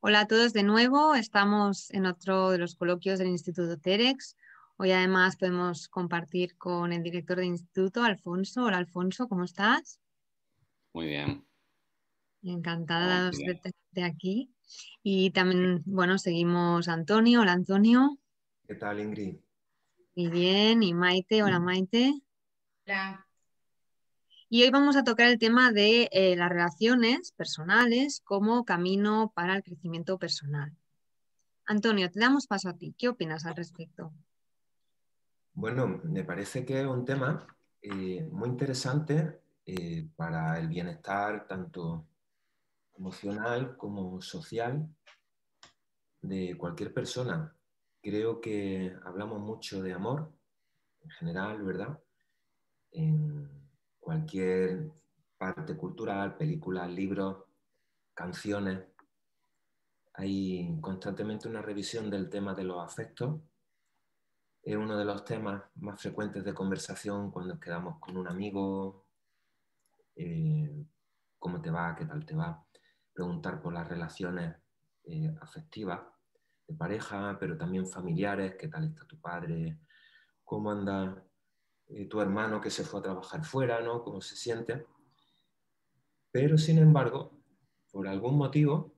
Hola a todos de nuevo. Estamos en otro de los coloquios del Instituto Terex. Hoy además podemos compartir con el director del instituto, Alfonso. Hola Alfonso, ¿cómo estás? Muy bien. Encantada de tenerte aquí. Y también, bueno, seguimos Antonio. Hola Antonio. ¿Qué tal Ingrid? Muy bien. Y Maite. Hola Maite. Hola. Y hoy vamos a tocar el tema de eh, las relaciones personales como camino para el crecimiento personal. Antonio, te damos paso a ti. ¿Qué opinas al respecto? Bueno, me parece que es un tema eh, muy interesante eh, para el bienestar tanto emocional como social de cualquier persona. Creo que hablamos mucho de amor en general, ¿verdad? Cualquier parte cultural, películas, libros, canciones. Hay constantemente una revisión del tema de los afectos. Es uno de los temas más frecuentes de conversación cuando quedamos con un amigo, eh, cómo te va, qué tal te va, preguntar por las relaciones eh, afectivas de pareja, pero también familiares, qué tal está tu padre, cómo anda eh, tu hermano que se fue a trabajar fuera, ¿no? Cómo se siente. Pero, sin embargo, por algún motivo,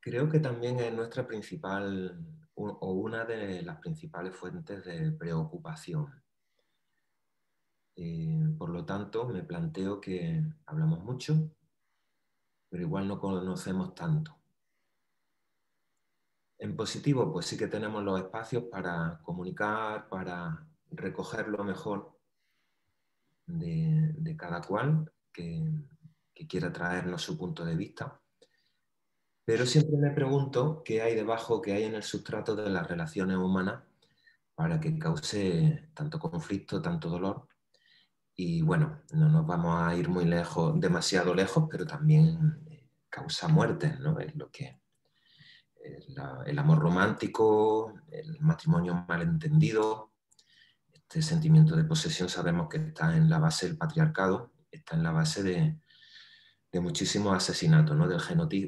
creo que también es nuestra principal o una de las principales fuentes de preocupación. Eh, por lo tanto, me planteo que hablamos mucho, pero igual no conocemos tanto. En positivo, pues sí que tenemos los espacios para comunicar, para recoger lo mejor de, cada cual que, quiera traernos su punto de vista. Pero siempre me pregunto qué hay debajo, qué hay en el sustrato de las relaciones humanas para que cause tanto conflicto, tanto dolor. Y bueno, no nos vamos a ir muy lejos, demasiado lejos, pero también eh, causa muerte, ¿no? Es lo que el amor romántico, el matrimonio malentendido, este sentimiento de posesión sabemos que está en la base del patriarcado, está en la base de, muchísimos asesinatos, ¿no? del,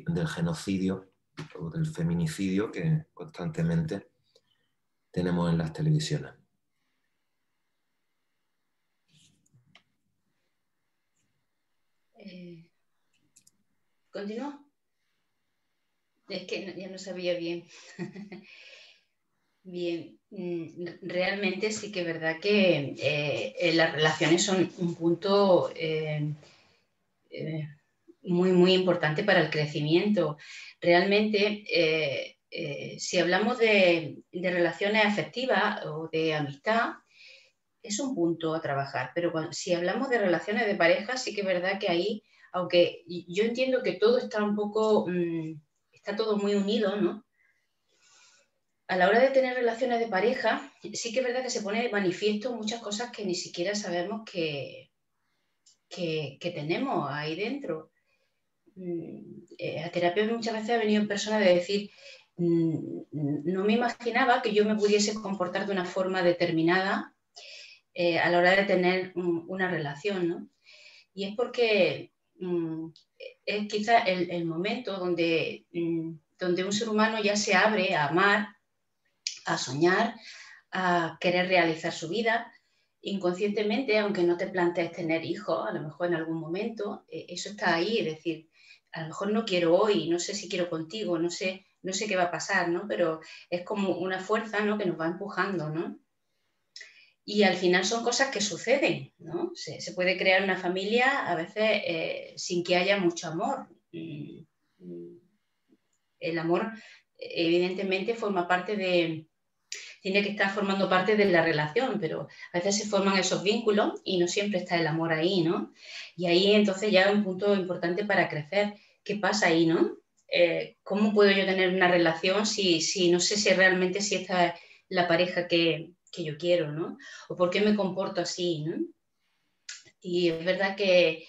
del genocidio o del feminicidio que constantemente tenemos en las televisiones. Eh, ¿Continúa? Es que ya no sabía bien. Bien, mm, realmente sí que es verdad que eh, eh, las relaciones son un punto eh, muy, muy importante para el crecimiento. Realmente, si hablamos de, relaciones afectivas o de amistad, es un punto a trabajar, pero si hablamos de relaciones de pareja, sí que es verdad que ahí, aunque yo entiendo que todo está un poco, mm, está todo muy unido, ¿no? A la hora de tener relaciones de pareja, sí que es verdad que se pone de manifiesto muchas cosas que ni siquiera sabemos que, que, tenemos ahí dentro. Mm, eh, a terapia muchas veces ha venido en persona de decir, mm, no me imaginaba que yo me pudiese comportar de una forma determinada eh, a la hora de tener una relación, ¿no? Y es porque mm, es quizá el, el momento donde, donde un ser humano ya se abre a amar a soñar, a querer realizar su vida. Inconscientemente, aunque no te plantees tener hijos, a lo mejor en algún momento, eh, eso está ahí, es decir, a lo mejor no quiero hoy, no sé si quiero contigo, no sé, no sé qué va a pasar, ¿no? Pero es como una fuerza, ¿no? Que nos va empujando, ¿no? Y al final son cosas que suceden, ¿no? Se, puede crear una familia a veces eh, sin que haya mucho amor. Mm, mm. El amor evidentemente forma parte de, tiene que estar formando parte de la relación, pero a veces se forman esos vínculos y no siempre está el amor ahí, ¿no? Y ahí entonces ya es un punto importante para crecer. ¿Qué pasa ahí, no? Eh, ¿Cómo puedo yo tener una relación si, si no sé si realmente si esta es la pareja que, que yo quiero, ¿no? O por qué me comporto así, ¿no? Y es verdad que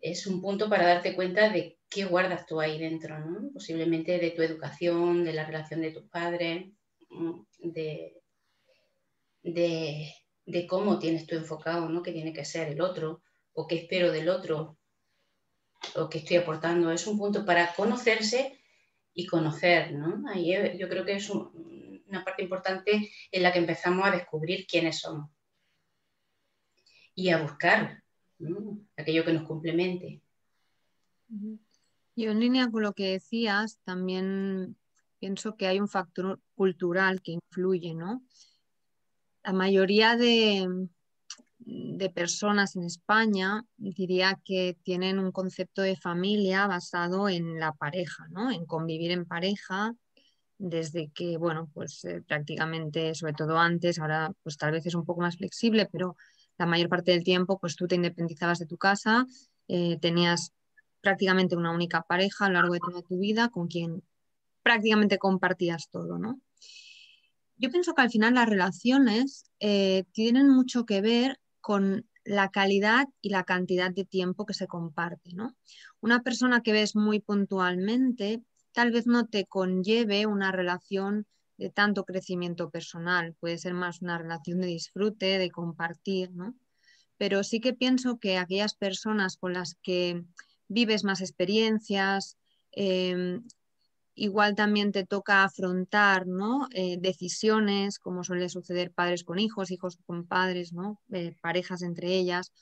es un punto para darte cuenta de qué guardas tú ahí dentro, ¿no? Posiblemente de tu educación, de la relación de tus padres, de, de, cómo tienes tú enfocado, ¿no? Que tiene que ser el otro, o qué espero del otro, o qué estoy aportando. Es un punto para conocerse y conocer, ¿no? Ahí yo creo que es una parte importante en la que empezamos a descubrir quiénes somos y a buscar aquello que nos complemente. Yo en línea con lo que decías, también pienso que hay un factor cultural que influye, ¿no? La mayoría de, de personas en España diría que tienen un concepto de familia basado en la pareja, ¿no? En convivir en pareja desde que, bueno, pues eh, prácticamente, sobre todo antes, ahora pues tal vez es un poco más flexible, pero la mayor parte del tiempo pues tú te independizabas de tu casa, eh, tenías prácticamente una única pareja a lo largo de toda tu vida con quien prácticamente compartías todo, ¿no? Yo pienso que al final las relaciones eh, tienen mucho que ver con la calidad y la cantidad de tiempo que se comparte. ¿no? Una persona que ves muy puntualmente tal vez no te conlleve una relación de tanto crecimiento personal, puede ser más una relación de disfrute, de compartir, ¿no? Pero sí que pienso que aquellas personas con las que vives más experiencias, em, igual también te toca afrontar ¿no? Eh, decisiones, como suele suceder padres con hijos, hijos con padres, ¿no? Eh, parejas entre ellas,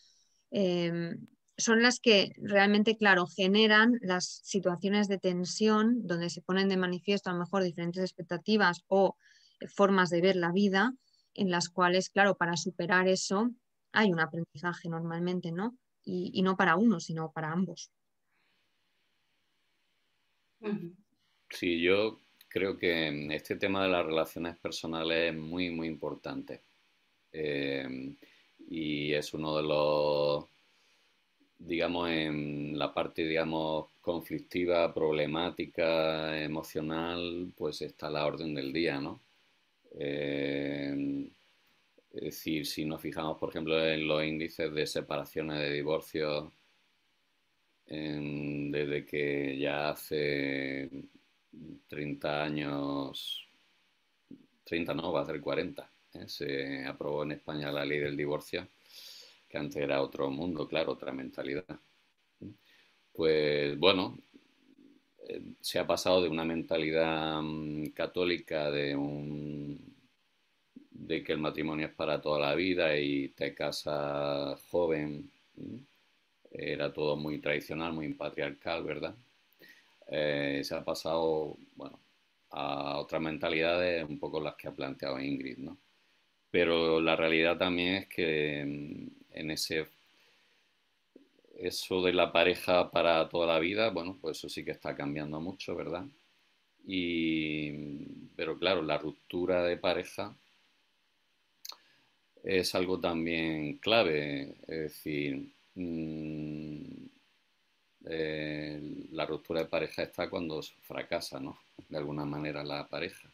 em, son las que realmente, claro, generan las situaciones de tensión donde se ponen de manifiesto a lo mejor diferentes expectativas o formas de ver la vida, en las cuales, claro, para superar eso hay un aprendizaje normalmente, ¿no? Y, no para uno, sino para ambos. Sí, yo creo que este tema de las relaciones personales es muy, muy importante. Eh, y es uno de los, digamos, en la parte, digamos, conflictiva, problemática, emocional, pues está la orden del día, ¿no? Eh, es decir, si nos fijamos, por ejemplo, en los índices de separaciones, de divorcios, desde que ya hace 30 años, 30 no, va a ser 40. ¿eh? Se aprobó en España la ley del divorcio, que antes era otro mundo, claro, otra mentalidad. Pues bueno, eh, se ha pasado de una mentalidad mm, católica de un de que el matrimonio es para toda la vida y te casas joven. Era todo muy tradicional, muy patriarcal, ¿verdad? Eh, se ha pasado, bueno, a otras mentalidades un poco las que ha planteado Ingrid, ¿no? Pero la realidad también es que mm, en ese eso de la pareja para toda la vida, bueno, pues eso sí que está cambiando mucho, ¿verdad? Y, pero claro, la ruptura de pareja es algo también clave, es decir, mm, eh, la ruptura de pareja está cuando fracasa, ¿no? De alguna manera la pareja.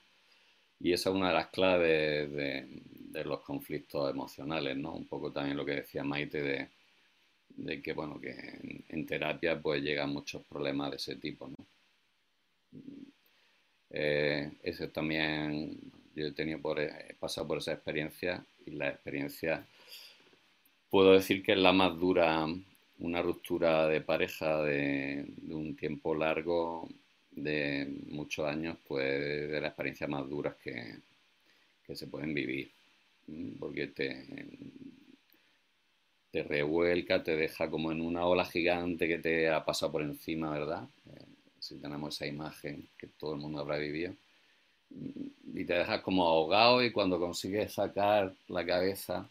Y esa es una de las claves de, los conflictos emocionales, ¿no? Un poco también lo que decía Maite de, que, bueno, que en, terapia pues llegan muchos problemas de ese tipo, ¿no? Eh, ese también, yo he tenido por, he pasado por esa experiencia y la experiencia puedo decir que es la más dura una ruptura de pareja de, un tiempo largo, de muchos años, pues de las experiencias más duras que, se pueden vivir. Porque te, te revuelca, te deja como en una ola gigante que te ha pasado por encima, ¿verdad? Eh, si tenemos esa imagen que todo el mundo habrá vivido. Y te dejas como ahogado y cuando consigues sacar la cabeza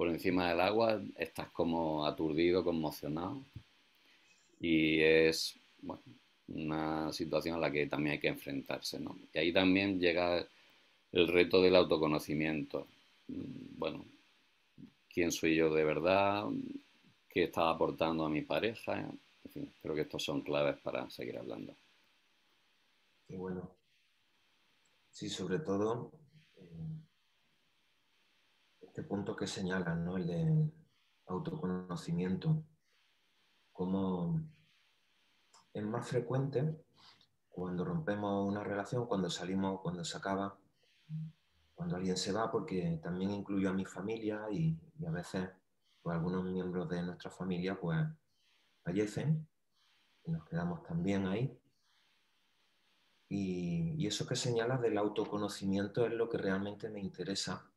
por encima del agua, estás como aturdido, conmocionado. Y es una situación a la que también hay que enfrentarse. ¿no? Y ahí también llega el reto del autoconocimiento. Bueno, ¿quién soy yo de verdad? ¿Qué estaba aportando a mi pareja? En fin, creo que estos son claves para seguir hablando. Y bueno, sí, sobre todo este punto que señalan, ¿no? el de autoconocimiento, como es más frecuente cuando rompemos una relación, cuando salimos, cuando se acaba, cuando alguien se va, porque también incluyo a mi familia y, a veces pues, algunos miembros de nuestra familia pues fallecen y nos quedamos también ahí. Y, eso que señalas del autoconocimiento es lo que realmente me interesa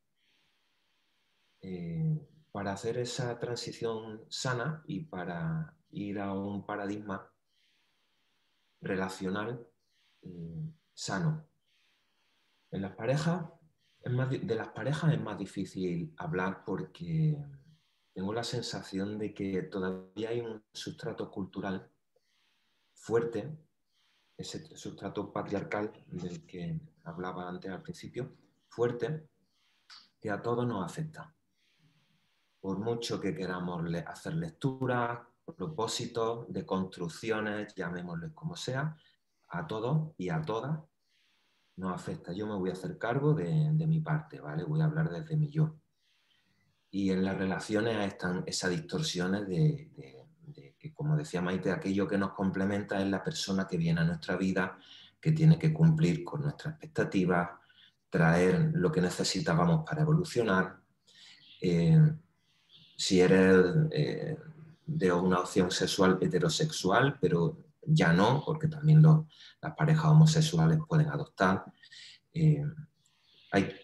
eh, para hacer esa transición sana y para ir a un paradigma relacional eh, sano. En las parejas, de las parejas es más difícil hablar porque tengo la sensación de que todavía hay un sustrato cultural fuerte ese sustrato patriarcal del que hablaba antes al principio, fuerte, que a todos nos afecta. Por mucho que queramos hacer lecturas, propósitos, de construcciones, llamémosles como sea, a todos y a todas nos afecta. Yo me voy a hacer cargo de, mi parte, ¿vale? Voy a hablar desde mi yo. Y en las relaciones están esas distorsiones de que como decía Maite, aquello que nos complementa es la persona que viene a nuestra vida, que tiene que cumplir con nuestras expectativas, traer lo que necesitábamos para evolucionar. Eh, si eres eh, de una opción sexual heterosexual, pero ya no, porque también las parejas homosexuales pueden adoptar. Eh,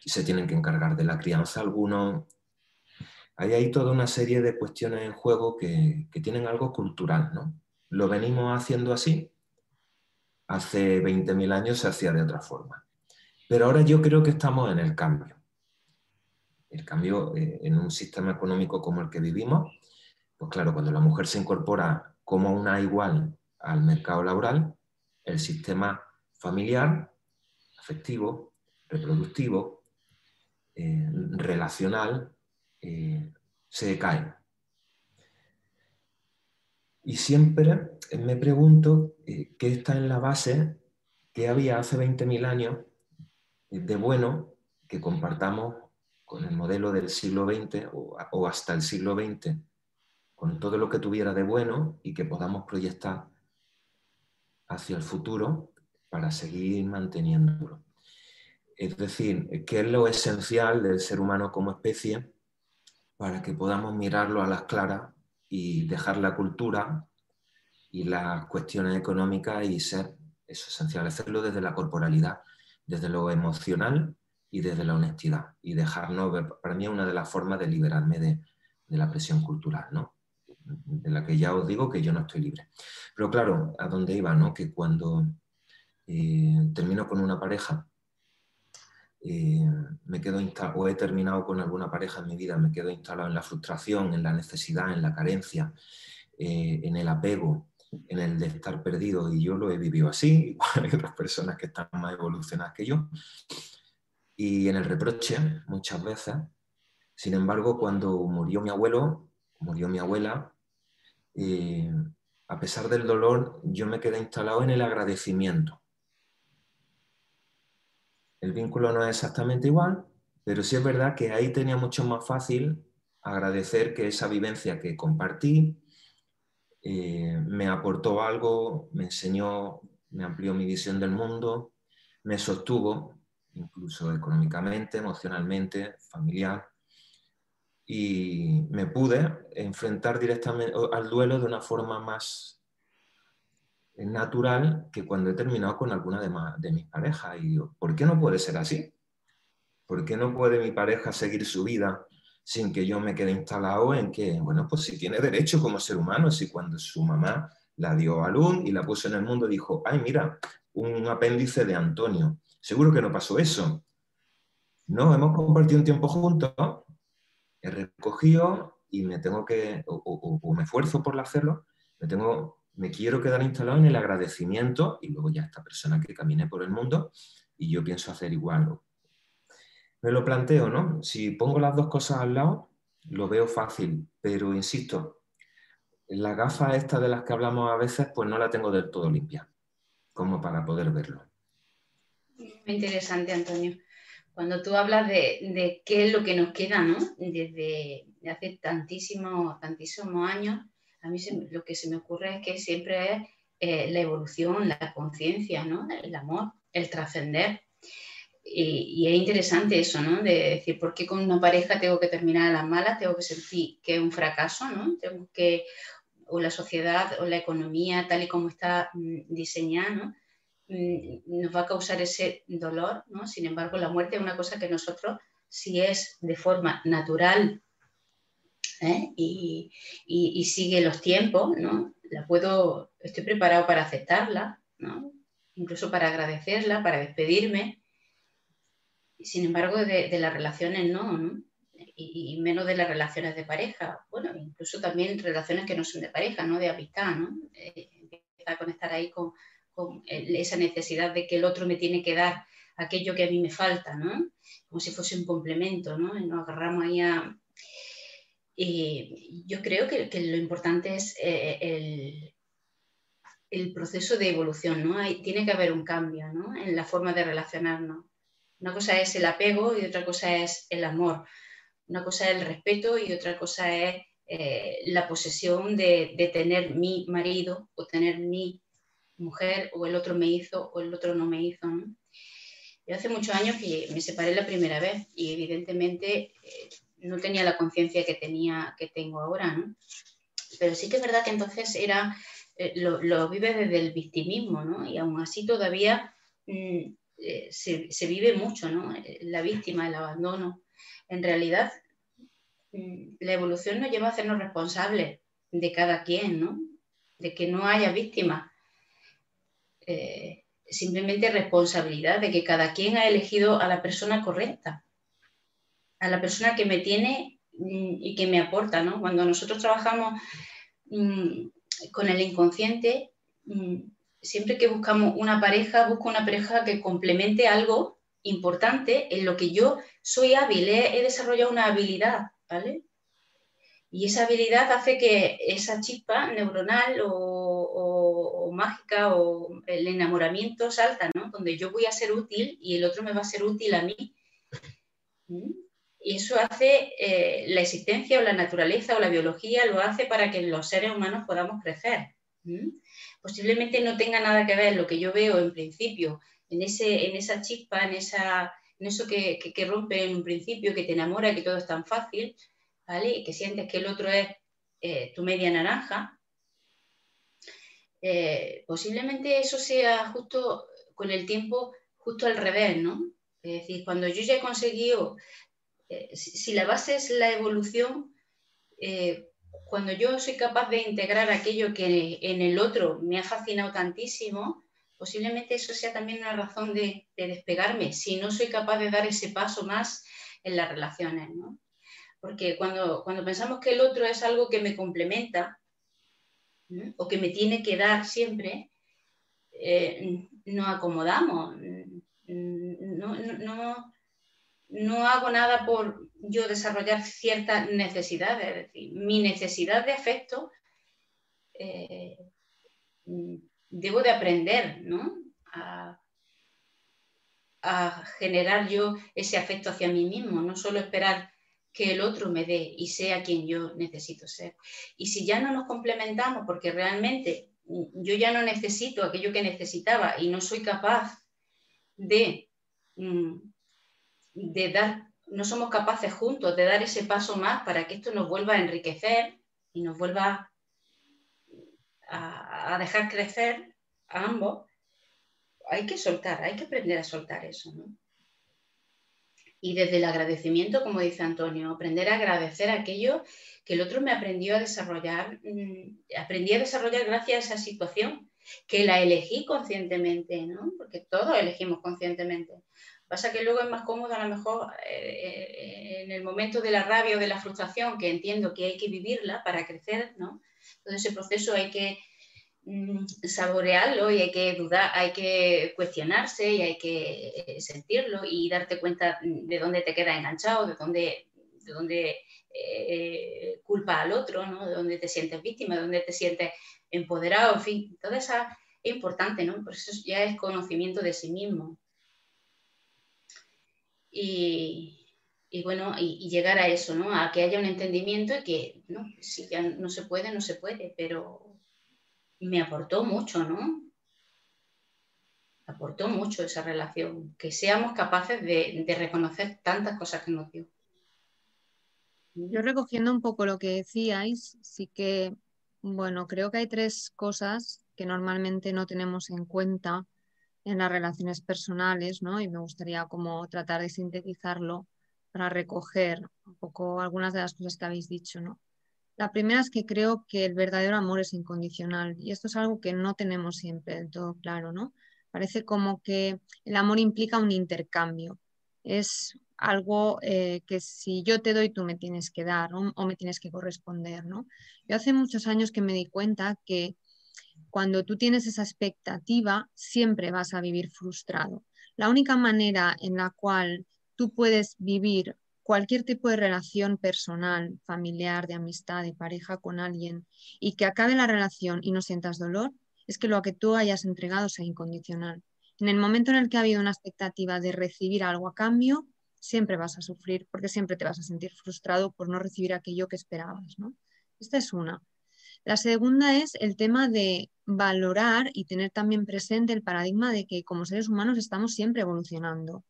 se tienen que encargar de la crianza algunos, Ahí hay toda una serie de cuestiones en juego que, tienen algo cultural, ¿no? Lo venimos haciendo así, hace 20.000 años se hacía de otra forma. Pero ahora yo creo que estamos en el cambio. El cambio eh, en un sistema económico como el que vivimos, pues claro, cuando la mujer se incorpora como una igual al mercado laboral, el sistema familiar, afectivo, reproductivo, eh, relacional, eh, se caen. Y siempre me pregunto qué está en la base que había hace 20.000 años de bueno que compartamos con el modelo del siglo XX o, hasta el siglo XX, con todo lo que tuviera de bueno y que podamos proyectar hacia el futuro para seguir manteniéndolo. Es decir, qué es lo esencial del ser humano como especie para que podamos mirarlo a las claras y dejar la cultura y las cuestiones económicas y ser eso esencial, hacerlo desde la corporalidad, desde lo emocional y desde la honestidad y dejarnos ver, para mí es una de las formas de liberarme de, la presión cultural, ¿no? de la que ya os digo que yo no estoy libre. Pero claro, a dónde iba, ¿no? que cuando eh, termino con una pareja, eh, me quedo o he terminado con alguna pareja en mi vida, me quedo instalado en la frustración, en la necesidad, en la carencia, eh, en el apego, en el de estar perdido, y yo lo he vivido así, igual hay otras personas que están más evolucionadas que yo, y en el reproche muchas veces. Sin embargo, cuando murió mi abuelo, murió mi abuela, eh, a pesar del dolor, yo me quedé instalado en el agradecimiento el vínculo no es exactamente igual, pero sí es verdad que ahí tenía mucho más fácil agradecer que esa vivencia que compartí eh, me aportó algo, me enseñó, me amplió mi visión del mundo, me sostuvo, incluso económicamente, emocionalmente, familiar, y me pude enfrentar directamente al duelo de una forma más natural que cuando he terminado con alguna de, mis parejas y digo, ¿por qué no puede ser así? ¿Por qué no puede mi pareja seguir su vida sin que yo me quede instalado en que, bueno, pues si tiene derecho como ser humano, si cuando su mamá la dio a luz y la puso en el mundo dijo, ay, mira, un apéndice de Antonio, seguro que no pasó eso. No, hemos compartido un tiempo juntos, he recogido y me tengo que, o, me esfuerzo por hacerlo, me tengo me quiero quedar instalado en el agradecimiento y luego ya esta persona que camine por el mundo y yo pienso hacer igual. Me lo planteo, ¿no? Si pongo las dos cosas al lado, lo veo fácil, pero insisto, la gafa esta de las que hablamos a veces, pues no la tengo del todo limpia, como para poder verlo. Muy interesante, Antonio. Cuando tú hablas de, qué es lo que nos queda, ¿no? Desde hace tantísimos, tantísimos años, a mí lo que se me ocurre es que siempre es eh, la evolución, la conciencia, ¿no? el amor, el trascender. Y, es interesante eso, ¿no? De decir, ¿por qué con una pareja tengo que terminar a las malas? Tengo que sentir que es un fracaso, ¿no? Tengo que, o la sociedad o la economía tal y como está mm, diseñada, mm, nos va a causar ese dolor, ¿no? Sin embargo, la muerte es una cosa que nosotros, si es de forma natural ¿eh? y, sigue los tiempos, ¿no? La puedo, estoy preparado para aceptarla, ¿no? Incluso para agradecerla, para despedirme. Sin embargo, de, de las relaciones no, y, menos de las relaciones de pareja, bueno, incluso también relaciones que no son de pareja, ¿no? De amistad, ¿no? Eh, a conectar ahí con, con, esa necesidad de que el otro me tiene que dar aquello que a mí me falta, ¿no? Como si fuese un complemento, ¿no? Y nos agarramos ahí. Y yo creo que, lo importante es eh, el, el, proceso de evolución, ¿no? Tiene que haber un cambio. En la forma de relacionarnos. Una cosa es el apego y otra cosa es el amor. Una cosa es el respeto y otra cosa es eh, la posesión de, tener mi marido o tener mi mujer o el otro me hizo o el otro no me hizo. Yo hace muchos años que me separé la primera vez y evidentemente eh, no tenía la conciencia que, tenía, que tengo ahora, ¿no? Pero sí que es verdad que entonces era, eh, lo, lo, vive desde el victimismo, ¿no? Y aún así todavía mm, se, se, vive mucho, ¿no? La víctima, el abandono en realidad mm, la evolución nos lleva a hacernos responsables de cada quien, ¿no? De que no haya víctimas. Eh, simplemente responsabilidad de que cada quien ha elegido a la persona correcta, a la persona que me tiene mm, y que me aporta, ¿no? Cuando nosotros trabajamos mm, con el inconsciente, siempre que buscamos una pareja, busco una pareja que complemente algo importante en lo que yo soy hábil, he, desarrollado una habilidad, ¿vale? Y esa habilidad hace que esa chispa neuronal o, mágica o el enamoramiento salta, ¿no? Donde yo voy a ser útil y el otro me va a ser útil a mí. ¿Mm? Y eso hace eh, la existencia o la naturaleza o la biología, lo hace para que los seres humanos podamos crecer. ¿Mm? Posiblemente no tenga nada que ver lo que yo veo en principio en, ese, en esa chispa, en, esa, en eso que, rompe en un principio, que te enamora, que todo es tan fácil, ¿vale? Y que sientes que el otro es eh, tu media naranja, eh, posiblemente eso sea justo con el tiempo, justo al revés, ¿no? Es decir, cuando yo ya he conseguido, eh, si, la base es la evolución, cuando yo soy capaz de integrar aquello que en el otro me ha fascinado tantísimo, posiblemente eso sea también una razón de, despegarme, si no soy capaz de dar ese paso más en las relaciones, ¿no? Porque cuando, cuando pensamos que el otro es algo que me complementa o que me tiene que dar siempre, eh, nos acomodamos. No, no, no, hago nada por yo desarrollar ciertas necesidades. Es decir, mi necesidad de afecto eh, debo de aprender, ¿no? A, generar yo ese afecto hacia mí mismo, no solo esperar que el otro me dé y sea quien yo necesito ser. Y si ya no nos complementamos porque realmente yo ya no necesito aquello que necesitaba y no soy capaz de, mm, de dar, no somos capaces juntos de dar ese paso más para que esto nos vuelva a enriquecer y nos vuelva a, dejar crecer a ambos, hay que soltar, hay que aprender a soltar eso, ¿no? Y desde el agradecimiento, como dice Antonio, aprender a agradecer aquello que el otro me aprendió a desarrollar, mm, aprendí a desarrollar gracias a esa situación, que la elegí conscientemente, ¿no? Porque todos elegimos conscientemente. Pasa que luego es más cómodo a lo mejor eh, eh, en el momento de la rabia o de la frustración, que entiendo que hay que vivirla para crecer, ¿no? Todo ese proceso hay que saborearlo y hay que dudar, hay que cuestionarse y hay que eh, sentirlo y darte cuenta de dónde te queda enganchado, de dónde, de dónde eh, culpa al otro, ¿no? de dónde te sientes víctima, de dónde te sientes empoderado, en fin, todo eso es importante, ¿no? Por eso ya es conocimiento de sí mismo. Y, y bueno, y, llegar a eso, ¿no? A que haya un entendimiento y que, no, si ya no se puede, no se puede, pero me aportó mucho, ¿no? Aportó mucho esa relación, que seamos capaces de, reconocer tantas cosas que nos dio. Yo recogiendo un poco lo que decíais, sí que, bueno, creo que hay tres cosas que normalmente no tenemos en cuenta en las relaciones personales, ¿no? Y me gustaría como tratar de sintetizarlo para recoger un poco algunas de las cosas que habéis dicho, ¿no? La primera es que creo que el verdadero amor es incondicional y esto es algo que no tenemos siempre del todo claro, ¿no? Parece como que el amor implica un intercambio. Es algo eh, que si yo te doy, tú me tienes que dar o me tienes que corresponder, ¿no? Yo hace muchos años que me di cuenta que cuando tú tienes esa expectativa, siempre vas a vivir frustrado. La única manera en la cual tú puedes vivir cualquier tipo de relación personal, familiar, de amistad, de pareja con alguien y que acabe la relación y no sientas dolor, es que lo que tú hayas entregado sea incondicional. En el momento en el que ha habido una expectativa de recibir algo a cambio, siempre vas a sufrir porque siempre te vas a sentir frustrado por no recibir aquello que esperabas. ¿no? Esta es una. La segunda es el tema de valorar y tener también presente el paradigma de que como seres humanos estamos siempre evolucionando.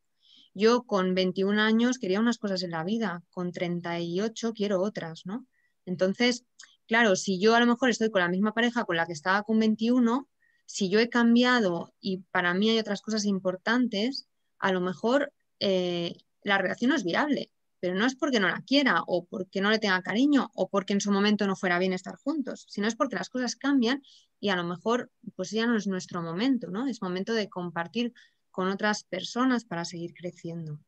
Yo con 21 años quería unas cosas en la vida, con 38 quiero otras, ¿no? Entonces, claro, si yo a lo mejor estoy con la misma pareja con la que estaba con 21, si yo he cambiado y para mí hay otras cosas importantes, a lo mejor eh, la relación no es viable pero no es porque no la quiera o porque no le tenga cariño o porque en su momento no fuera bien estar juntos, sino es porque las cosas cambian y a lo mejor pues ya no es nuestro momento, ¿no? Es momento de compartir con otras personas para seguir creciendo.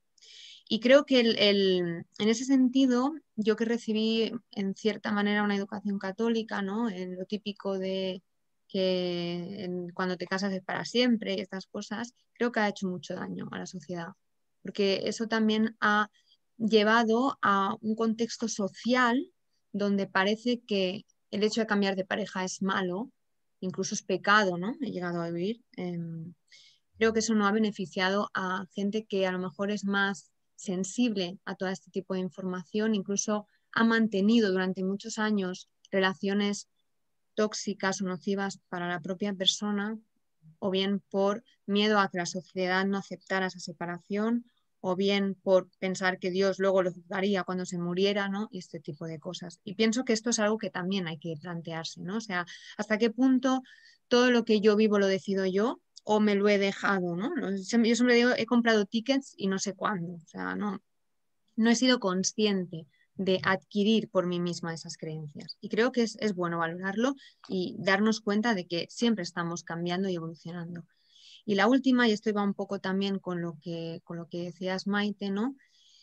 Y creo que en ese sentido, yo que recibí en cierta manera una educación católica, ¿no? En lo típico de que cuando te casas es para siempre y estas cosas, creo que ha hecho mucho daño a la sociedad, porque eso también ha llevado a un contexto social donde parece que el hecho de cambiar de pareja es malo, incluso es pecado, ¿no? He llegado a vivir. Em, creo que eso no ha beneficiado a gente que a lo mejor es más sensible a todo este tipo de información, incluso ha mantenido durante muchos años relaciones tóxicas o nocivas para la propia persona, o bien por miedo a que la sociedad no aceptara esa separación, o bien por pensar que Dios luego lo juzgaría cuando se muriera, ¿no? Y este tipo de cosas. Y pienso que esto es algo que también hay que plantearse, ¿no? O sea, hasta qué punto todo lo que yo vivo lo decido yo o me lo he dejado, ¿no? Yo siempre digo, he comprado tickets y no sé cuándo, o sea, no, no he sido consciente de adquirir por mí misma esas creencias. Y creo que es, es bueno valorarlo y darnos cuenta de que siempre estamos cambiando y evolucionando. Y la última, y esto va un poco también con lo que, con lo que decías Maite, ¿no?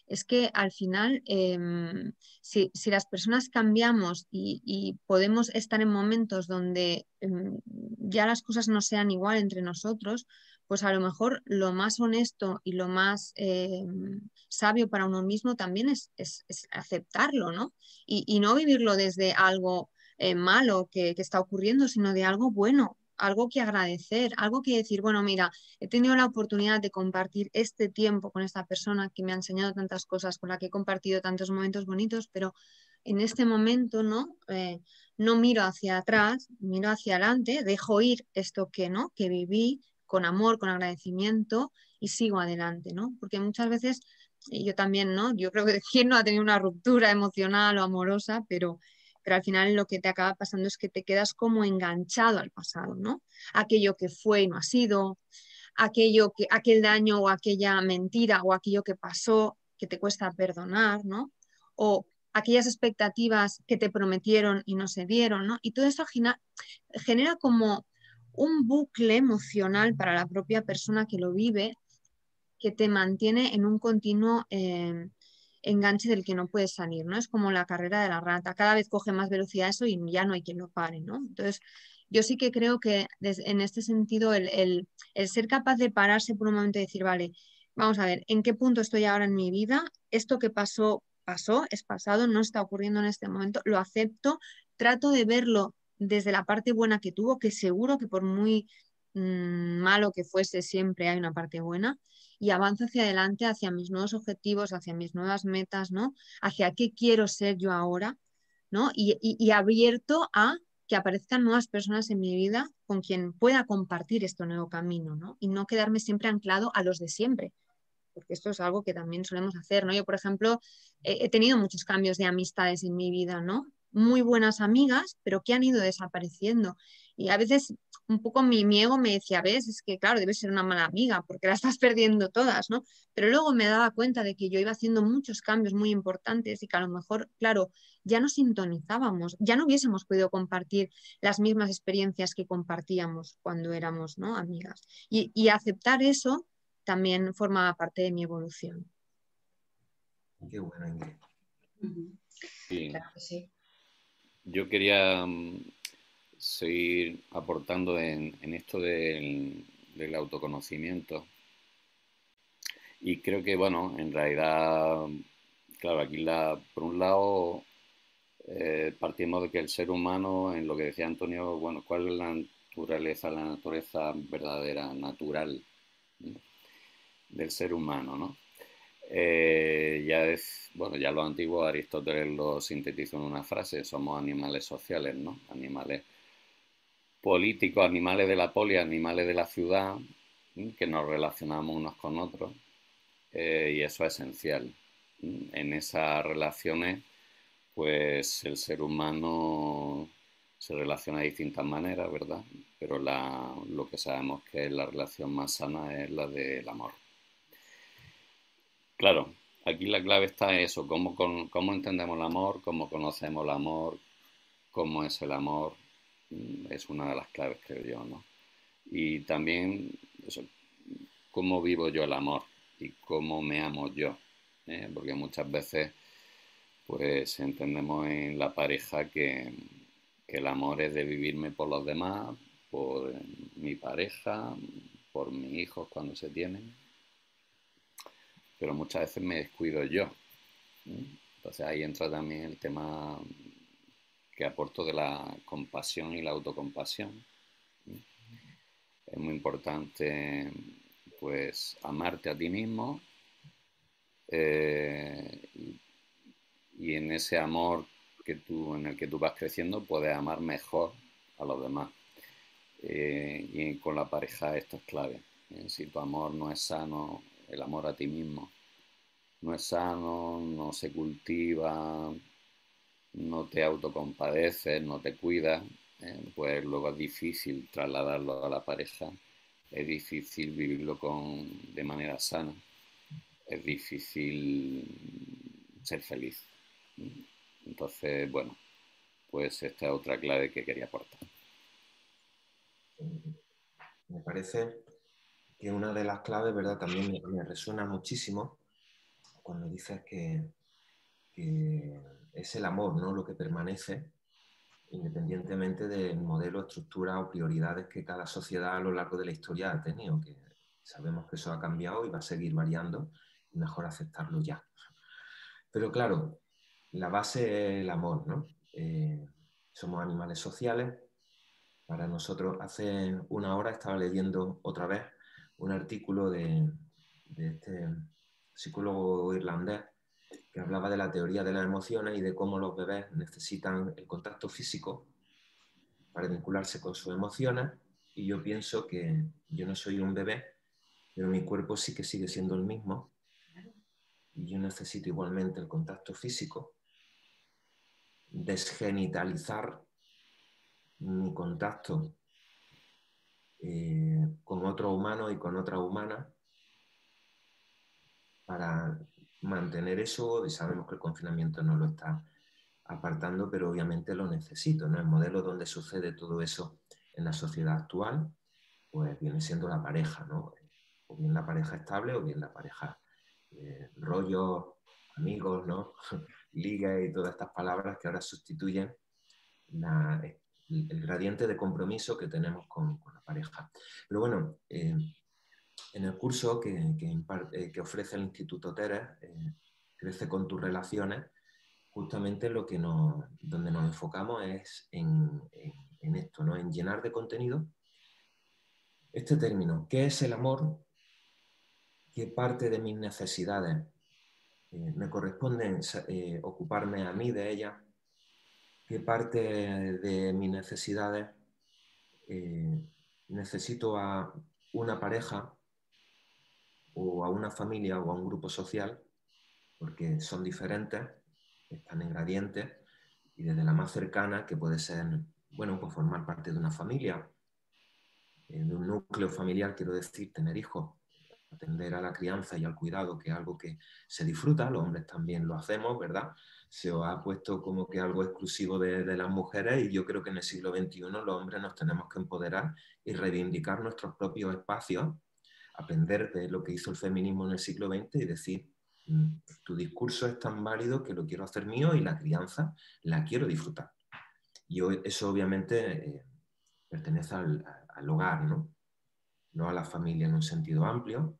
Es que al final, em, si, las personas cambiamos y, podemos estar en momentos donde em, ya las cosas no sean igual entre nosotros, pues a lo mejor lo más honesto y lo más em, sabio para uno mismo también es, aceptarlo, ¿no? Y, no vivirlo desde algo eh, malo que está ocurriendo, sino de algo bueno, algo que agradecer, algo que decir, bueno, mira, he tenido la oportunidad de compartir este tiempo con esta persona que me ha enseñado tantas cosas, con la que he compartido tantos momentos bonitos, pero en este momento no, eh, no miro hacia atrás, miro hacia adelante, dejo ir esto que no, que viví con amor, con agradecimiento y sigo adelante, ¿no? Porque muchas veces yo también, ¿no? Yo creo que quien no ha tenido una ruptura emocional o amorosa, pero pero al final lo que te acaba pasando es que te quedas como enganchado al pasado, ¿no? Aquello que fue y no ha sido, aquello que, aquel daño o aquella mentira o aquello que pasó que te cuesta perdonar, ¿no? O aquellas expectativas que te prometieron y no se dieron, ¿no? Y todo eso genera, como un bucle emocional para la propia persona que lo vive que te mantiene en un continuo eh, enganche del que no puedes salir, ¿no? Es como la carrera de la rata, cada vez coge más velocidad eso y ya no hay quien lo pare, ¿no? Entonces, yo sí que creo que en este sentido el, ser capaz de pararse por un momento y decir, vale, vamos a ver, ¿en qué punto estoy ahora en mi vida? Esto que pasó, pasó, es pasado, no está ocurriendo en este momento, lo acepto, trato de verlo desde la parte buena que tuvo, que seguro que por muy malo que fuese, siempre hay una parte buena y avanzo hacia adelante, hacia mis nuevos objetivos, hacia mis nuevas metas, ¿no? Hacia qué quiero ser yo ahora, ¿no? Y, abierto a que aparezcan nuevas personas en mi vida con quien pueda compartir este nuevo camino, ¿no? Y no quedarme siempre anclado a los de siempre, porque esto es algo que también solemos hacer, ¿no? Yo, por ejemplo, he tenido muchos cambios de amistades en mi vida, ¿no? Muy buenas amigas, pero que han ido desapareciendo. Y a veces un poco mi, mi ego me decía, ves, es que claro, debes ser una mala amiga porque la estás perdiendo todas, ¿no? Pero luego me daba cuenta de que yo iba haciendo muchos cambios muy importantes y que a lo mejor, claro, ya no sintonizábamos, ya no hubiésemos podido compartir las mismas experiencias que compartíamos cuando éramos ¿no? amigas. Y, y aceptar eso también formaba parte de mi evolución. Qué bueno, Ingrid. Sí. sí. Yo quería mm, seguir aportando en, esto del, autoconocimiento. Y creo que, bueno, en realidad, claro, aquí la, por un lado eh, partimos de que el ser humano, en lo que decía Antonio, bueno, ¿cuál es la naturaleza, la naturaleza verdadera, natural del ser humano, ¿no? Eh, ya es, bueno, ya lo antiguo Aristóteles lo sintetizó en una frase, somos animales sociales, ¿no? Animales políticos, animales de la poli, animales de la ciudad, que nos relacionamos unos con otros, eh, y eso es esencial. En esas relaciones, pues el ser humano se relaciona de distintas maneras, ¿verdad? Pero lo que sabemos que es la relación más sana es la del amor. Claro, aquí la clave está en eso, cómo, cómo entendemos el amor, cómo conocemos el amor, cómo es el amor, es una de las claves, creo yo, ¿no? Y también eso, cómo vivo yo el amor y cómo me amo yo, ¿eh? porque muchas veces pues entendemos en la pareja que, que el amor es de vivirme por los demás, por mi pareja, por mis hijos cuando se tienen, pero muchas veces me descuido yo. Entonces ahí entra también el tema que aporto de la compasión y la autocompasión. Es muy importante pues amarte a ti mismo eh, y, en ese amor que tú, en el que tú vas creciendo puedes amar mejor a los demás. Eh, y con la pareja esto es clave. ¿eh? Si tu amor no es sano, el amor a ti mismo no es sano, no se cultiva, no te autocompadeces, no te cuidas, eh, pues luego es difícil trasladarlo a la pareja, es difícil vivirlo con, de manera sana, es difícil ser feliz. Entonces, bueno, pues esta es otra clave que quería aportar. Me parece que una de las claves, ¿verdad? También me, resuena muchísimo cuando dices que, es el amor, ¿no? Lo que permanece independientemente del modelo, estructura o prioridades que cada sociedad a lo largo de la historia ha tenido, que sabemos que eso ha cambiado y va a seguir variando mejor aceptarlo ya. Pero claro, la base es el amor, ¿no? Eh, somos animales sociales. Para nosotros, hace una hora estaba leyendo otra vez un artículo de, este psicólogo irlandés que hablaba de la teoría de las emociones y de cómo los bebés necesitan el contacto físico para vincularse con sus emociones. Y yo pienso que yo no soy un bebé, pero mi cuerpo sí que sigue siendo el mismo. Y yo necesito igualmente el contacto físico. Desgenitalizar mi contacto eh, con otro humano y con otra humana para mantener eso y sabemos que el confinamiento no lo está apartando, pero obviamente lo necesito. ¿no? El modelo donde sucede todo eso en la sociedad actual, pues viene siendo la pareja, ¿no? o bien la pareja estable o bien la pareja eh, rollo, amigos, ¿no? liga y todas estas palabras que ahora sustituyen la, el gradiente de compromiso que tenemos con, la pareja. Pero bueno, eh, en el curso que, eh, que, ofrece el Instituto Teres, eh, Crece con tus relaciones, justamente lo que nos, donde nos enfocamos es en, en, esto, ¿no? en llenar de contenido este término. ¿Qué es el amor? ¿Qué parte de mis necesidades me corresponde ocuparme a mí de ella? qué parte de mis necesidades eh, necesito a una pareja o a una familia o a un grupo social, porque son diferentes, están en gradientes, y desde la más cercana, que puede ser bueno, pues formar parte de una familia, eh, de un núcleo familiar, quiero decir, tener hijos, atender a la crianza y al cuidado, que es algo que se disfruta, los hombres también lo hacemos, ¿verdad? Se ha puesto como que algo exclusivo de, de, las mujeres y yo creo que en el siglo XXI los hombres nos tenemos que empoderar y reivindicar nuestros propios espacios, aprender de lo que hizo el feminismo en el siglo XX y decir, mm, tu discurso es tan válido que lo quiero hacer mío y la crianza la quiero disfrutar. Y eso obviamente eh, pertenece al, al hogar, ¿no? no a la familia en un sentido amplio.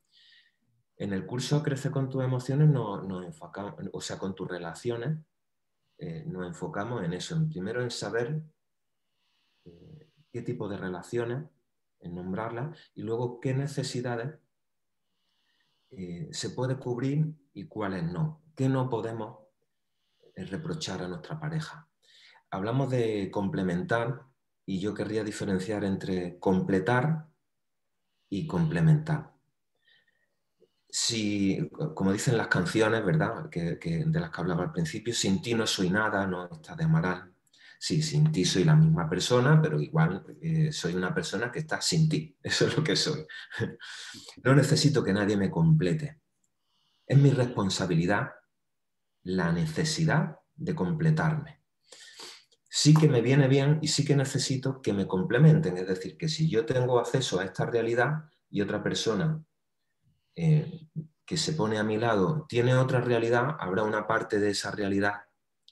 En el curso Crece con tus emociones nos, enfocamos, o sea, con tus relaciones, eh, nos enfocamos en eso. Primero en saber eh, qué tipo de relaciones, en nombrarlas, y luego qué necesidades eh, se puede cubrir y cuáles no. ¿Qué no podemos reprochar a nuestra pareja? Hablamos de complementar y yo querría diferenciar entre completar y complementar. Si, como dicen las canciones, ¿verdad? Que, de las que hablaba al principio, sin ti no soy nada, no está de Amaral. Sí, sin ti soy la misma persona, pero igual eh, soy una persona que está sin ti. Eso es lo que soy. no necesito que nadie me complete. Es mi responsabilidad la necesidad de completarme sí que me viene bien y sí que necesito que me complementen. Es decir, que si yo tengo acceso a esta realidad y otra persona eh, que se pone a mi lado tiene otra realidad, habrá una parte de esa realidad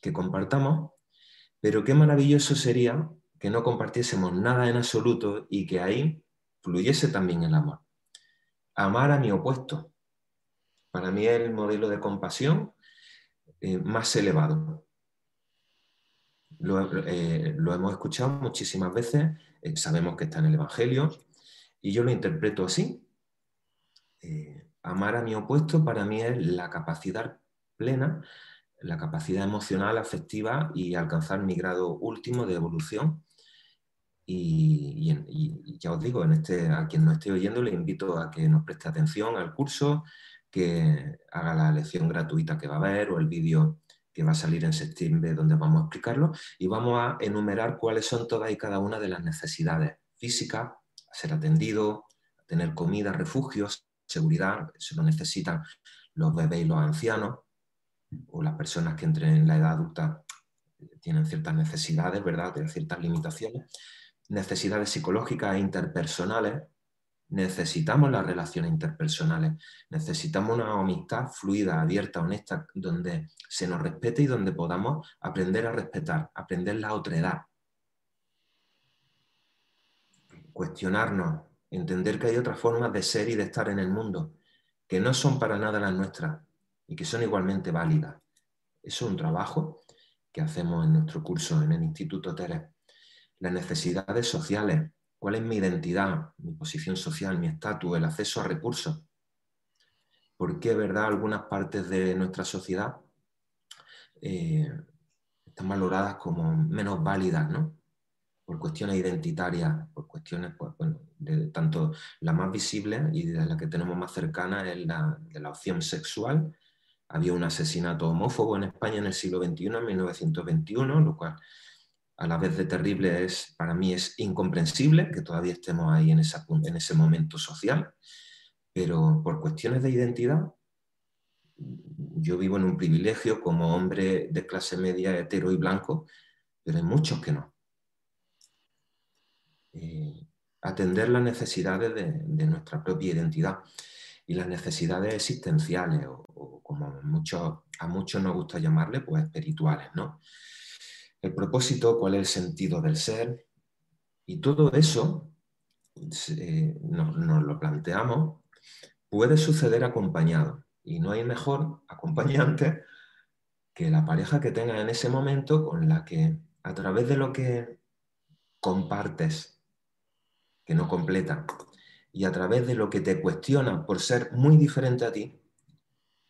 que compartamos, pero qué maravilloso sería que no compartiésemos nada en absoluto y que ahí fluyese también el amor. Amar a mi opuesto. Para mí es el modelo de compasión eh, más elevado. Eh, lo, hemos escuchado muchísimas veces, eh, sabemos que está en el Evangelio, y yo lo interpreto así. Amar a mi opuesto para mí es la capacidad plena, la capacidad emocional, afectiva y alcanzar mi grado último de evolución. Y, ya os digo, en este, a quien no esté oyendo le invito a que nos preste atención al curso, que haga la lección gratuita que va a haber o el vídeo que va a salir en septiembre, donde vamos a explicarlo, y vamos a enumerar cuáles son todas y cada una de las necesidades físicas, a ser atendido, a tener comida, refugios, seguridad, eso lo necesitan los bebés y los ancianos, o las personas que entren en la edad adulta tienen ciertas necesidades, ¿verdad? Tienen ciertas limitaciones. Necesidades psicológicas e interpersonales, necesitamos las relaciones interpersonales, necesitamos una amistad fluida, abierta, honesta, donde se nos respete y donde podamos aprender a respetar, aprender la otredad. Cuestionarnos, entender que hay otras formas de ser y de estar en el mundo, que no son para nada las nuestras y que son igualmente válidas. Eso es un trabajo que hacemos en nuestro curso en el Instituto Teres. Las necesidades sociales, cuál es mi identidad, mi posición social, mi estatus, el acceso a recursos. ¿Por qué, verdad, algunas partes de nuestra sociedad eh, están valoradas como menos válidas, ¿no? Por cuestiones identitarias, por cuestiones, pues, bueno, de, tanto la más visible y de la que tenemos más cercana es la de la opción sexual. Había un asesinato homófobo en España en el siglo XXI, en 1921, lo cual a la vez de terrible es, para mí es incomprensible que todavía estemos ahí en, ese momento social, pero por cuestiones de identidad, yo vivo en un privilegio como hombre de clase media, hetero y blanco, pero hay muchos que no. Eh, atender las necesidades de, nuestra propia identidad y las necesidades existenciales, o, como muchos, a muchos nos gusta llamarle, pues espirituales, ¿no? el propósito, cuál es el sentido del ser. Y todo eso eh, nos, lo planteamos, puede suceder acompañado. Y no hay mejor acompañante que la pareja que tengas en ese momento con la que a través de lo que compartes, que no completa, y a través de lo que te cuestiona por ser muy diferente a ti,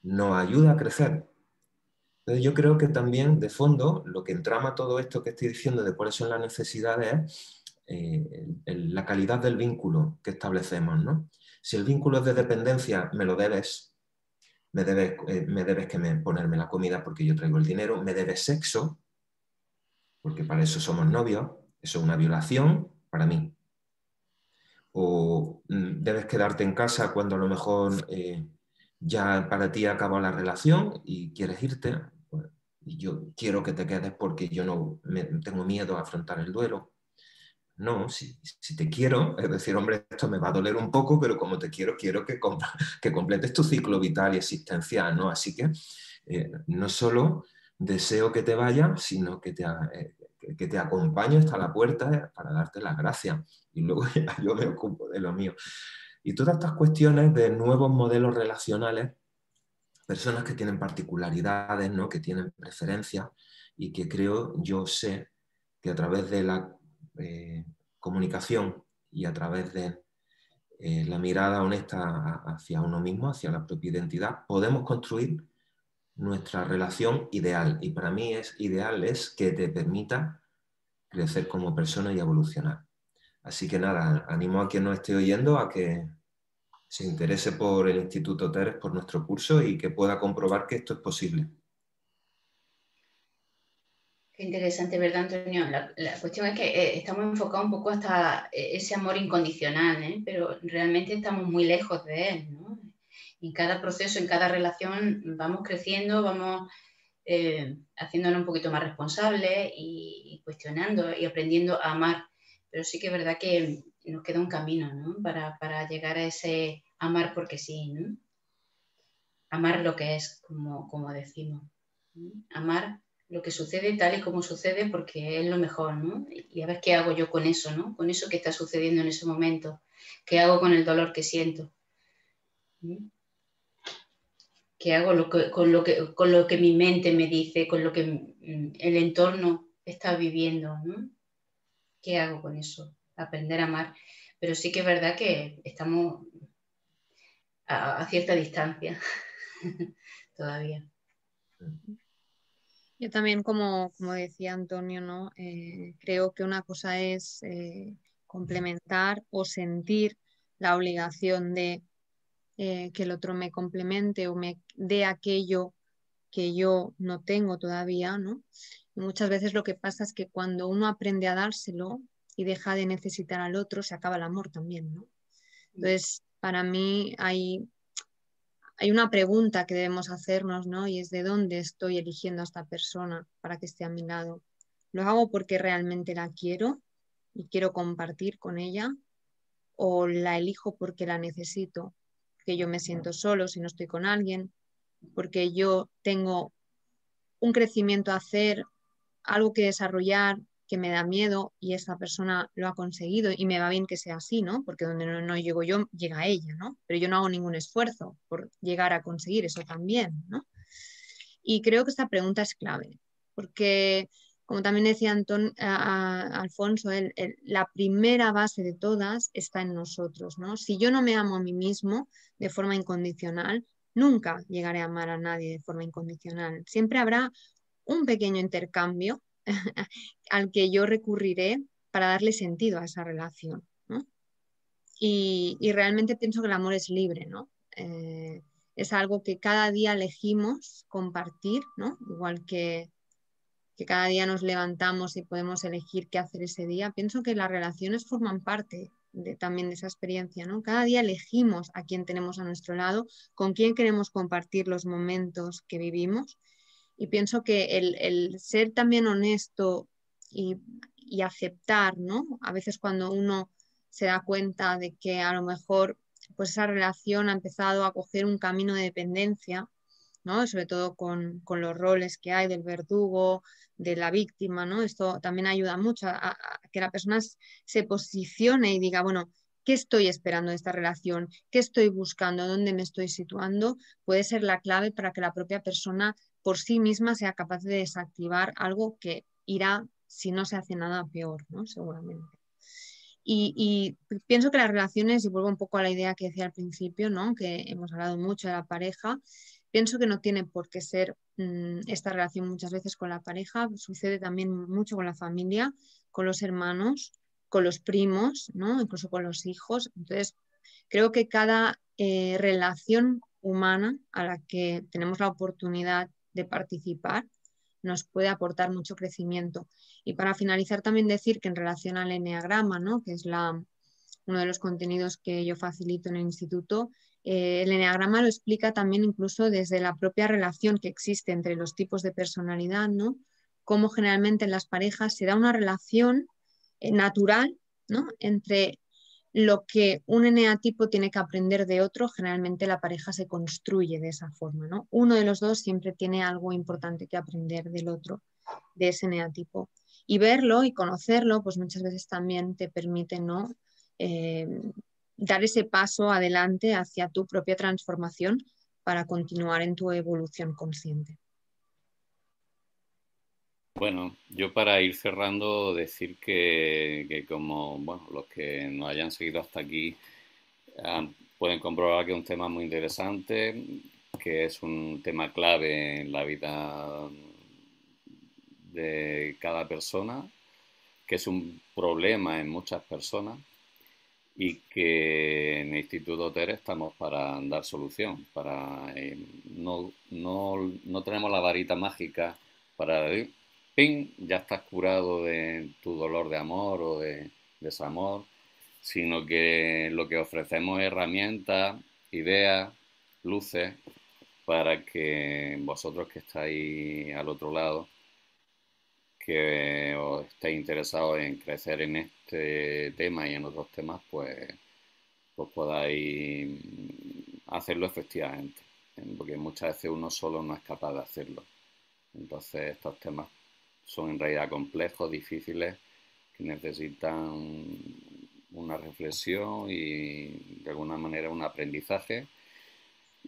nos ayuda a crecer entonces yo creo que también de fondo lo que entrama todo esto que estoy diciendo de cuáles son las necesidades es eh, la calidad del vínculo que establecemos. ¿no? Si el vínculo es de dependencia, me lo debes, me debes, eh, me debes que me, ponerme la comida porque yo traigo el dinero, me debes sexo, porque para eso somos novios, Eso es una violación para mí. O mm, debes quedarte en casa cuando a lo mejor eh, ya para ti acabó la relación y quieres irte. Pues, y yo quiero que te quedes porque yo no tengo miedo a afrontar el duelo. No, si, te quiero, es decir, hombre, esto me va a doler un poco, pero como te quiero, quiero que, que completes tu ciclo vital y existencial, ¿no? Así que eh, no solo deseo que te vaya, sino que te, eh, que te acompaño hasta la puerta para darte las gracias. Y luego yo me ocupo de lo mío. Y todas estas cuestiones de nuevos modelos relacionales, personas que tienen particularidades, ¿no? que tienen preferencias y que creo, yo sé, que a través de la eh, comunicación y a través de eh, la mirada honesta hacia uno mismo, hacia la propia identidad, podemos construir nuestra relación ideal. Y para mí es ideal es que te permita crecer como persona y evolucionar. Así que nada, animo a quien nos esté oyendo a que se interese por el Instituto Teres, por nuestro curso y que pueda comprobar que esto es posible. Qué interesante, ¿verdad, Antonio? La, cuestión es que eh, estamos enfocados un poco hasta eh, ese amor incondicional, ¿eh? pero realmente estamos muy lejos de él. ¿no? En cada proceso, en cada relación, vamos creciendo, vamos haciéndonos un poquito más responsables y, cuestionando y aprendiendo a amar. Pero sí que es verdad que nos queda un camino ¿no? para, llegar a ese amar porque sí. ¿no? Amar lo que es, como, decimos. Amar lo que sucede tal y como sucede porque es lo mejor, ¿no? Y a ver qué hago yo con eso, ¿no? Con eso que está sucediendo en ese momento. ¿Qué hago con el dolor que siento? ¿Qué hago con, lo que, con lo que mi mente me dice, con lo que el entorno está viviendo. ¿Qué hago con eso? Aprender a amar. Pero sí que es verdad que estamos a cierta distancia todavía. Yo también, como, decía Antonio, ¿no? Eh, creo que una cosa es eh, complementar o sentir la obligación de eh, que el otro me complemente o me dé aquello que yo no tengo todavía, ¿no? muchas veces lo que pasa es que cuando uno aprende a dárselo y deja de necesitar al otro, se acaba el amor también, ¿no? Entonces, para mí hay hay una pregunta que debemos hacernos, ¿no? Y es de dónde estoy eligiendo a esta persona para que esté a mi lado. ¿Lo hago porque realmente la quiero y quiero compartir con ella? ¿O la elijo porque la necesito? Que yo me siento solo si no estoy con alguien, porque yo tengo un crecimiento a hacer, algo que desarrollar, que me da miedo y esta persona lo ha conseguido y me va bien que sea así, ¿no? Porque donde no, llego yo, llega ella, ¿no? Pero yo no hago ningún esfuerzo por llegar a conseguir eso también, ¿no? Y creo que esta pregunta es clave, porque como también decía Anton, Alfonso, la primera base de todas está en nosotros, ¿no? Si yo no me amo a mí mismo de forma incondicional, nunca llegaré a amar a nadie de forma incondicional. Siempre habrá un pequeño intercambio al que yo recurriré para darle sentido a esa relación. Y, realmente pienso que el amor es libre, ¿no? Eh, es algo que cada día elegimos compartir, ¿no? Igual que, que cada día nos levantamos y podemos elegir qué hacer ese día. Pienso que las relaciones forman parte de, también de esa experiencia, ¿no? Cada día elegimos a quién tenemos a nuestro lado, con quién queremos compartir los momentos que vivimos y pienso que el, ser también honesto y, aceptar, ¿no? A veces cuando uno se da cuenta de que a lo mejor pues esa relación ha empezado a coger un camino de dependencia, ¿no? Sobre todo con, los roles que hay del verdugo, de la víctima, ¿no? Esto también ayuda mucho a, que la persona se posicione y diga, bueno, ¿qué estoy esperando de esta relación? ¿Qué estoy buscando? ¿Dónde me estoy situando? Puede ser la clave para que la propia persona por sí misma sea capaz de desactivar algo que irá, si no se hace nada, peor, ¿no? Seguramente. Y, pienso que las relaciones, y vuelvo un poco a la idea que decía al principio, ¿no? que hemos hablado mucho de la pareja, pienso que no tiene por qué ser mm, esta relación muchas veces con la pareja, sucede también mucho con la familia, con los hermanos, con los primos, ¿no? incluso con los hijos. Entonces, creo que cada eh, relación humana a la que tenemos la oportunidad de participar, nos puede aportar mucho crecimiento. Y para finalizar también decir que en relación al enneagrama, ¿no? que es la, uno de los contenidos que yo facilito en el instituto, eh, el enneagrama lo explica también incluso desde la propia relación que existe entre los tipos de personalidad, ¿no? Cómo generalmente en las parejas se da una relación eh, natural, ¿no? Entre lo que un eneatipo tiene que aprender de otro, generalmente la pareja se construye de esa forma, ¿no? Uno de los dos siempre tiene algo importante que aprender del otro, de ese eneatipo. Y verlo y conocerlo, pues muchas veces también te permite, ¿no? Eh, dar ese paso adelante hacia tu propia transformación para continuar en tu evolución consciente. Bueno, yo para ir cerrando, decir que, como los que nos hayan seguido hasta aquí ah, pueden comprobar que es un tema muy interesante, que es un tema clave en la vida de cada persona, que es un problema en muchas personas y que en el Instituto TER estamos para dar solución, para eh, no, no, tenemos la varita mágica para decir, ¡ping! ya estás curado de tu dolor de amor o de desamor, sino que lo que ofrecemos es herramientas, ideas, luces, para que vosotros que estáis al otro lado que os estéis interesados en crecer en este tema y en otros temas, pues, pues podáis hacerlo efectivamente. Porque muchas veces uno solo no es capaz de hacerlo. Entonces estos temas son en realidad complejos, difíciles, que necesitan una reflexión y de alguna manera un aprendizaje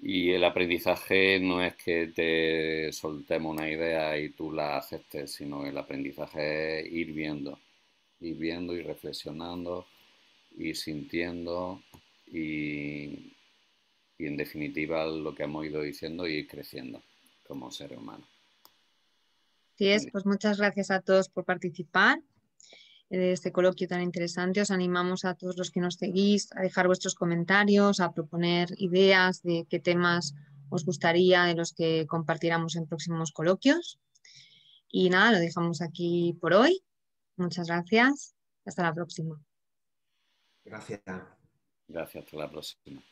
y el aprendizaje no es que te soltemos una idea y tú la aceptes, sino el aprendizaje es ir viendo, ir viendo y reflexionando, y sintiendo y, y en definitiva lo que hemos ido diciendo y ir creciendo como ser humano. Sí es, pues muchas gracias a todos por participar de este coloquio tan interesante. Os animamos a todos los que nos seguís a dejar vuestros comentarios, a proponer ideas de qué temas os gustaría de los que compartiéramos en próximos coloquios. Y nada, lo dejamos aquí por hoy. Muchas gracias. Hasta la próxima. Gracias. Gracias. Hasta la próxima.